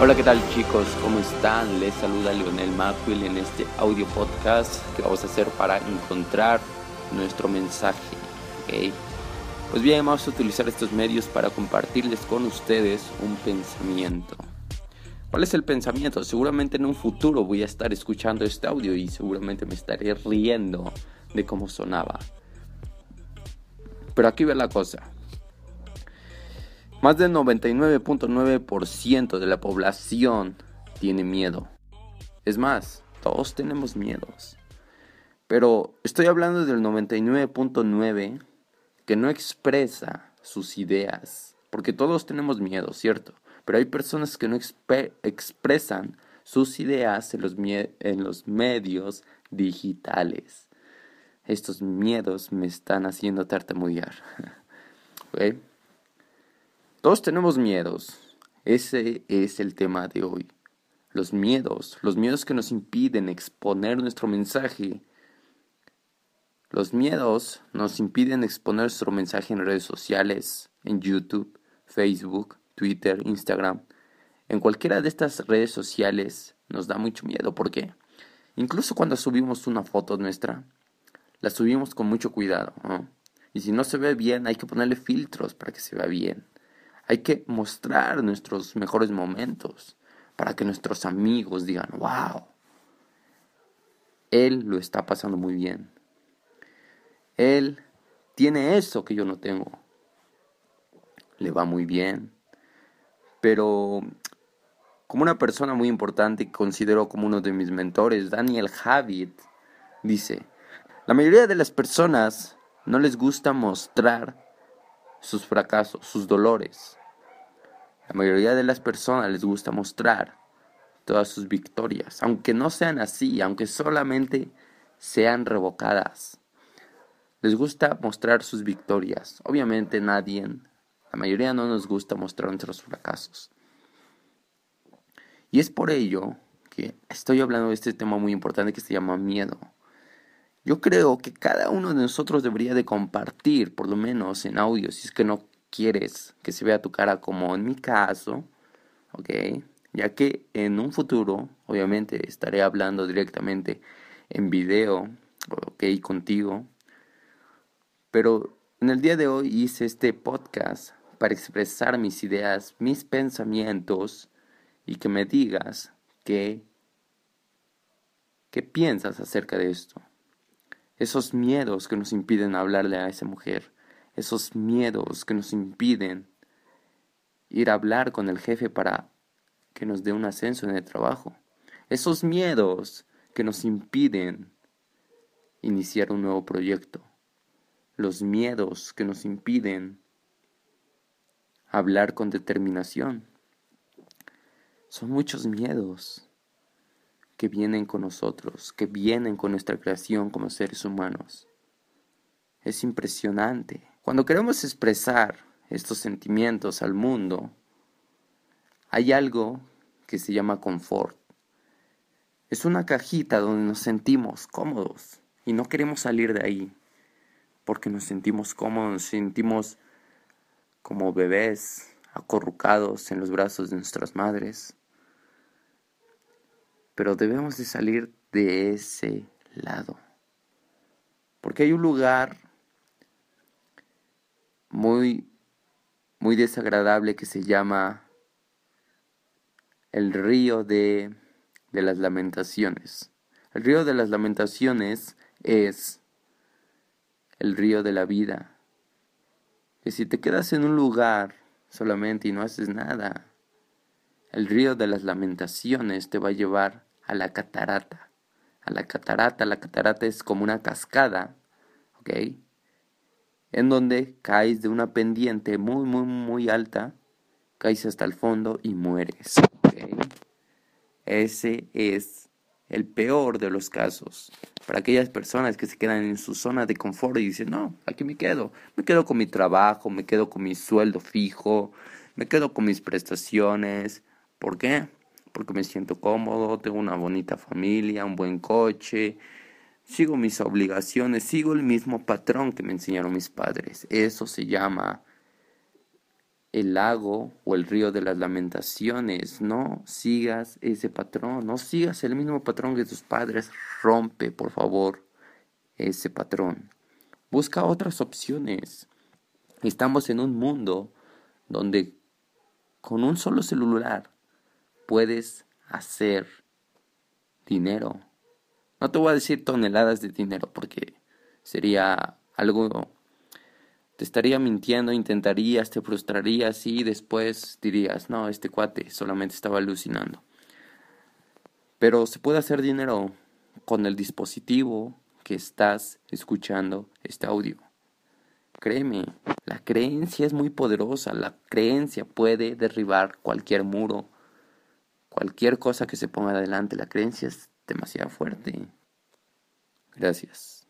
Hola, ¿qué tal chicos? ¿Cómo están? Les saluda Leonel Macwill en este audio podcast que vamos a hacer para encontrar nuestro mensaje. ¿okay? Pues bien, vamos a utilizar estos medios para compartirles con ustedes un pensamiento. ¿Cuál es el pensamiento? Seguramente en un futuro voy a estar escuchando este audio y seguramente me estaré riendo de cómo sonaba. Pero aquí ve la cosa. Más del 99.9% de la población tiene miedo. Es más, todos tenemos miedos. Pero estoy hablando del 99.9 que no expresa sus ideas. Porque todos tenemos miedo, ¿cierto? Pero hay personas que no expresan sus ideas en los, en los medios digitales. Estos miedos me están haciendo tartamudear. ¿Okay? Todos tenemos miedos. Ese es el tema de hoy. Los miedos, los miedos que nos impiden exponer nuestro mensaje. Los miedos nos impiden exponer nuestro mensaje en redes sociales, en YouTube, Facebook, Twitter, Instagram. En cualquiera de estas redes sociales nos da mucho miedo. ¿Por qué? Incluso cuando subimos una foto nuestra, la subimos con mucho cuidado. Y si no se ve bien, hay que ponerle filtros para que se vea bien. Hay que mostrar nuestros mejores momentos para que nuestros amigos digan, wow, él lo está pasando muy bien. Él tiene eso que yo no tengo. Le va muy bien. Pero como una persona muy importante que considero como uno de mis mentores, Daniel Javid, dice, la mayoría de las personas no les gusta mostrar sus fracasos, sus dolores. La mayoría de las personas les gusta mostrar todas sus victorias, aunque no sean así, aunque solamente sean revocadas. Les gusta mostrar sus victorias. Obviamente nadie, la mayoría no nos gusta mostrar nuestros fracasos. Y es por ello que estoy hablando de este tema muy importante que se llama miedo. Yo creo que cada uno de nosotros debería de compartir, por lo menos en audio, si es que no quieres que se vea tu cara como en mi caso, ¿ok? Ya que en un futuro, obviamente, estaré hablando directamente en video, ¿ok? Contigo. Pero en el día de hoy hice este podcast para expresar mis ideas, mis pensamientos y que me digas qué, qué piensas acerca de esto esos miedos que nos impiden hablarle a esa mujer, esos miedos que nos impiden ir a hablar con el jefe para que nos dé un ascenso en el trabajo, esos miedos que nos impiden iniciar un nuevo proyecto, los miedos que nos impiden hablar con determinación. Son muchos miedos que vienen con nosotros, que vienen con nuestra creación como seres humanos. Es impresionante. Cuando queremos expresar estos sentimientos al mundo, hay algo que se llama confort. Es una cajita donde nos sentimos cómodos y no queremos salir de ahí porque nos sentimos cómodos, nos sentimos como bebés acorrucados en los brazos de nuestras madres pero debemos de salir de ese lado. Porque hay un lugar muy, muy desagradable que se llama el río de, de las lamentaciones. El río de las lamentaciones es el río de la vida. Que si te quedas en un lugar solamente y no haces nada, el río de las lamentaciones te va a llevar a la catarata. A la catarata, la catarata es como una cascada, ¿ok? En donde caes de una pendiente muy, muy, muy alta, caes hasta el fondo y mueres, Ese es el peor de los casos. Para aquellas personas que se quedan en su zona de confort y dicen, no, aquí me quedo. Me quedo con mi trabajo, me quedo con mi sueldo fijo, me quedo con mis prestaciones. ¿Por qué? porque me siento cómodo, tengo una bonita familia, un buen coche, sigo mis obligaciones, sigo el mismo patrón que me enseñaron mis padres. Eso se llama el lago o el río de las lamentaciones. No sigas ese patrón, no sigas el mismo patrón que tus padres. Rompe, por favor, ese patrón. Busca otras opciones. Estamos en un mundo donde con un solo celular puedes hacer dinero. No te voy a decir toneladas de dinero porque sería algo te estaría mintiendo, intentarías, te frustrarías y después dirías, no, este cuate solamente estaba alucinando. Pero se puede hacer dinero con el dispositivo que estás escuchando este audio. Créeme, la creencia es muy poderosa, la creencia puede derribar cualquier muro, cualquier cosa que se ponga adelante, la creencia es demasiado fuerte. Gracias.